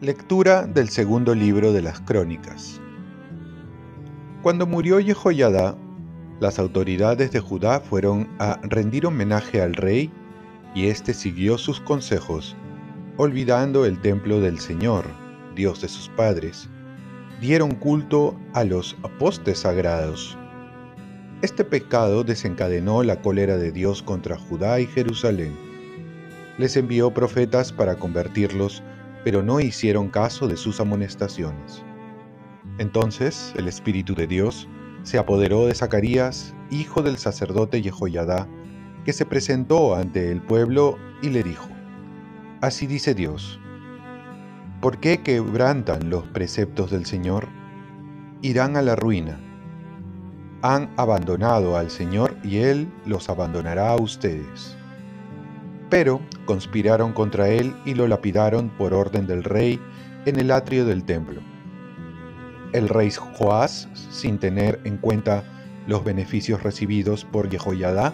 Lectura del segundo libro de las Crónicas. Cuando murió Jehoiada, las autoridades de Judá fueron a rendir homenaje al rey y éste siguió sus consejos, olvidando el templo del Señor, Dios de sus padres. Dieron culto a los postes sagrados. Este pecado desencadenó la cólera de Dios contra Judá y Jerusalén. Les envió profetas para convertirlos pero no hicieron caso de sus amonestaciones. Entonces el Espíritu de Dios se apoderó de Zacarías, hijo del sacerdote Jehoiadá, que se presentó ante el pueblo y le dijo, Así dice Dios, ¿por qué quebrantan los preceptos del Señor? Irán a la ruina. Han abandonado al Señor y Él los abandonará a ustedes. Pero conspiraron contra él y lo lapidaron por orden del rey en el atrio del templo. El rey Joás, sin tener en cuenta los beneficios recibidos por Jehoiada,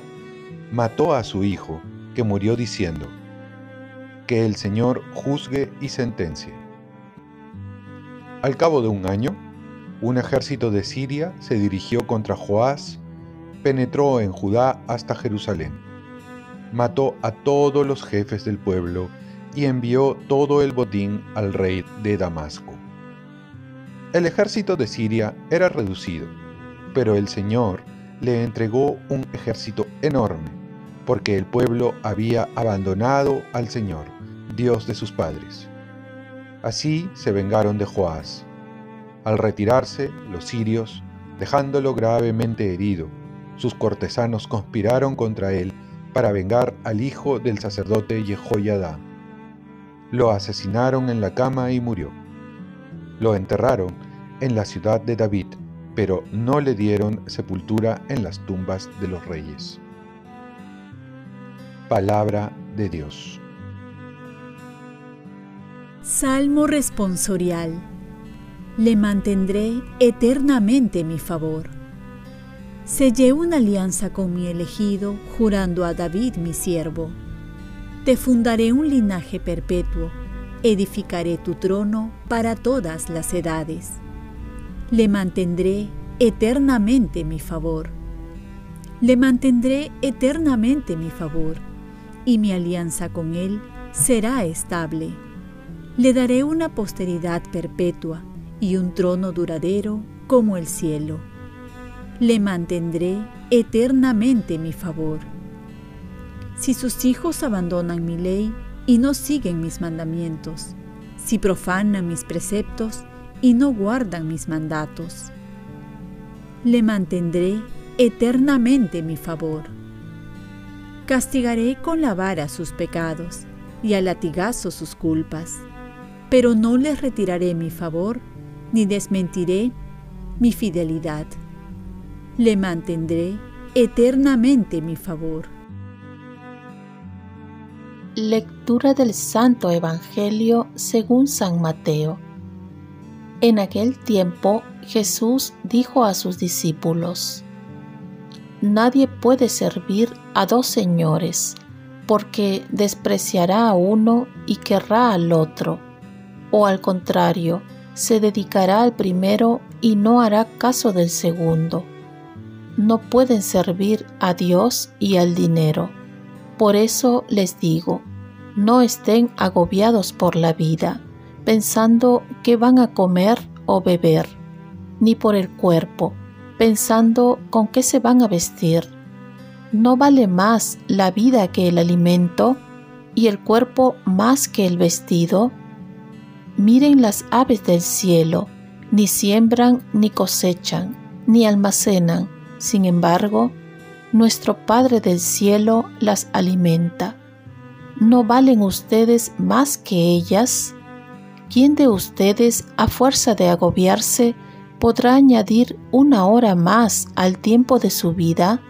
mató a su hijo, que murió diciendo, Que el Señor juzgue y sentencie. Al cabo de un año, un ejército de Siria se dirigió contra Joás, penetró en Judá hasta Jerusalén mató a todos los jefes del pueblo y envió todo el botín al rey de Damasco. El ejército de Siria era reducido, pero el Señor le entregó un ejército enorme, porque el pueblo había abandonado al Señor, Dios de sus padres. Así se vengaron de Joás. Al retirarse, los sirios, dejándolo gravemente herido, sus cortesanos conspiraron contra él para vengar al hijo del sacerdote Jehoiada. Lo asesinaron en la cama y murió. Lo enterraron en la ciudad de David, pero no le dieron sepultura en las tumbas de los reyes. Palabra de Dios. Salmo responsorial. Le mantendré eternamente mi favor. Sellé una alianza con mi elegido, jurando a David mi siervo. Te fundaré un linaje perpetuo, edificaré tu trono para todas las edades. Le mantendré eternamente mi favor. Le mantendré eternamente mi favor, y mi alianza con él será estable. Le daré una posteridad perpetua y un trono duradero como el cielo le mantendré eternamente mi favor. Si sus hijos abandonan mi ley y no siguen mis mandamientos, si profanan mis preceptos y no guardan mis mandatos, le mantendré eternamente mi favor. Castigaré con la vara sus pecados y a latigazo sus culpas, pero no les retiraré mi favor ni desmentiré mi fidelidad le mantendré eternamente mi favor. Lectura del Santo Evangelio según San Mateo. En aquel tiempo Jesús dijo a sus discípulos, Nadie puede servir a dos señores, porque despreciará a uno y querrá al otro, o al contrario, se dedicará al primero y no hará caso del segundo no pueden servir a Dios y al dinero. Por eso les digo, no estén agobiados por la vida, pensando que van a comer o beber, ni por el cuerpo, pensando con qué se van a vestir. ¿No vale más la vida que el alimento y el cuerpo más que el vestido? Miren las aves del cielo, ni siembran, ni cosechan, ni almacenan sin embargo, nuestro Padre del Cielo las alimenta. ¿No valen ustedes más que ellas? ¿Quién de ustedes, a fuerza de agobiarse, podrá añadir una hora más al tiempo de su vida?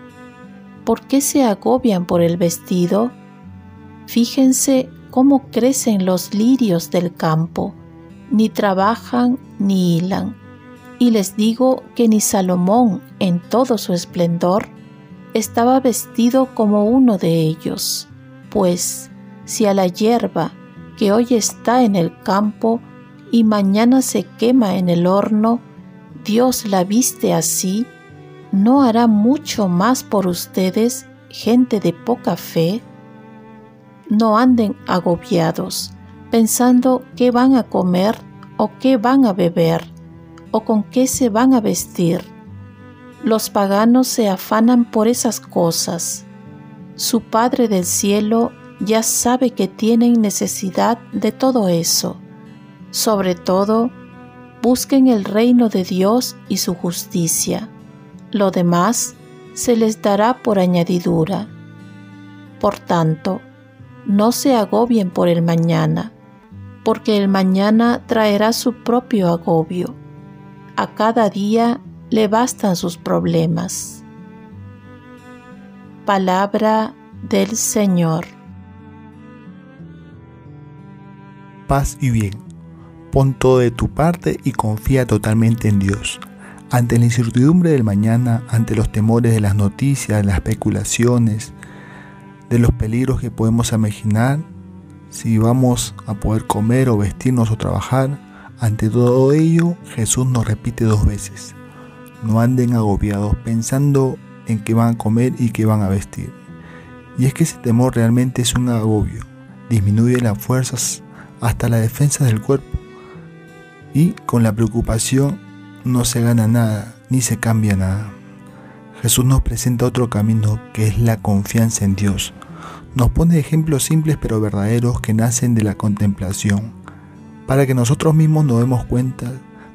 ¿Por qué se agobian por el vestido? Fíjense cómo crecen los lirios del campo, ni trabajan ni hilan. Y les digo que ni Salomón, en todo su esplendor, estaba vestido como uno de ellos. Pues, si a la hierba que hoy está en el campo y mañana se quema en el horno, Dios la viste así, ¿no hará mucho más por ustedes, gente de poca fe? No anden agobiados, pensando qué van a comer o qué van a beber o con qué se van a vestir. Los paganos se afanan por esas cosas. Su Padre del cielo ya sabe que tienen necesidad de todo eso. Sobre todo, busquen el reino de Dios y su justicia. Lo demás se les dará por añadidura. Por tanto, no se agobien por el mañana, porque el mañana traerá su propio agobio. A cada día le bastan sus problemas. Palabra del Señor. Paz y bien. Pon todo de tu parte y confía totalmente en Dios. Ante la incertidumbre del mañana, ante los temores de las noticias, las especulaciones, de los peligros que podemos imaginar, si vamos a poder comer o vestirnos o trabajar, ante todo ello Jesús nos repite dos veces, no anden agobiados pensando en qué van a comer y qué van a vestir. Y es que ese temor realmente es un agobio, disminuye las fuerzas hasta la defensa del cuerpo. Y con la preocupación no se gana nada, ni se cambia nada. Jesús nos presenta otro camino que es la confianza en Dios. Nos pone ejemplos simples pero verdaderos que nacen de la contemplación, para que nosotros mismos nos demos cuenta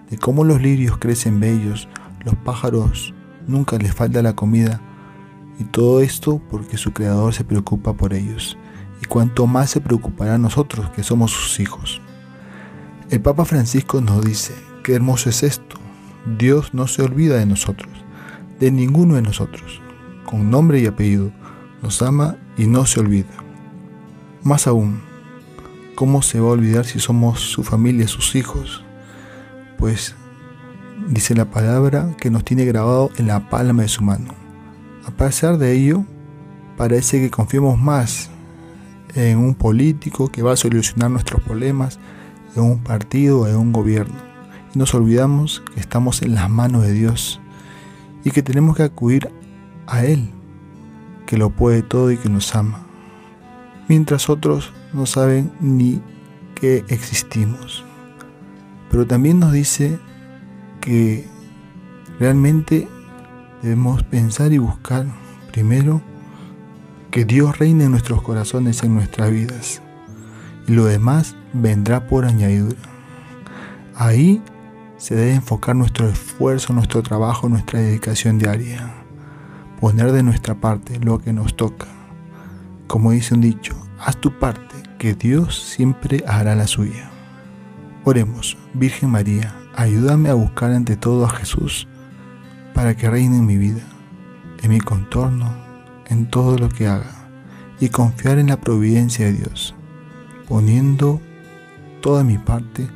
de cómo los lirios crecen bellos, los pájaros nunca les falta la comida, y todo esto porque su Creador se preocupa por ellos, y cuanto más se preocupará nosotros que somos sus hijos. El Papa Francisco nos dice, qué hermoso es esto, Dios no se olvida de nosotros de ninguno de nosotros, con nombre y apellido, nos ama y no se olvida. Más aún, ¿cómo se va a olvidar si somos su familia, sus hijos? Pues dice la palabra que nos tiene grabado en la palma de su mano. A pesar de ello, parece que confiemos más en un político que va a solucionar nuestros problemas, en un partido, en un gobierno. Y nos olvidamos que estamos en las manos de Dios y que tenemos que acudir a Él, que lo puede todo y que nos ama, mientras otros no saben ni que existimos. Pero también nos dice que realmente debemos pensar y buscar primero que Dios reine en nuestros corazones, en nuestras vidas, lo demás vendrá por añadidura. Ahí se debe enfocar nuestro esfuerzo, nuestro trabajo, nuestra dedicación diaria. Poner de nuestra parte lo que nos toca. Como dice un dicho, haz tu parte, que Dios siempre hará la suya. Oremos, Virgen María, ayúdame a buscar ante todo a Jesús para que reine en mi vida, en mi contorno, en todo lo que haga, y confiar en la providencia de Dios, poniendo toda mi parte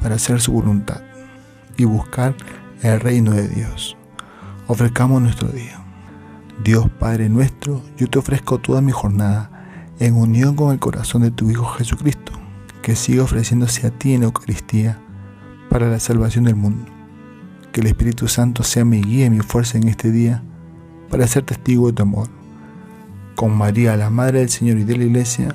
para hacer su voluntad y buscar el reino de Dios. Ofrezcamos nuestro día. Dios Padre nuestro, yo te ofrezco toda mi jornada en unión con el corazón de tu Hijo Jesucristo, que sigue ofreciéndose a ti en Eucaristía para la salvación del mundo. Que el Espíritu Santo sea mi guía y mi fuerza en este día para ser testigo de tu amor. Con María, la Madre del Señor y de la Iglesia,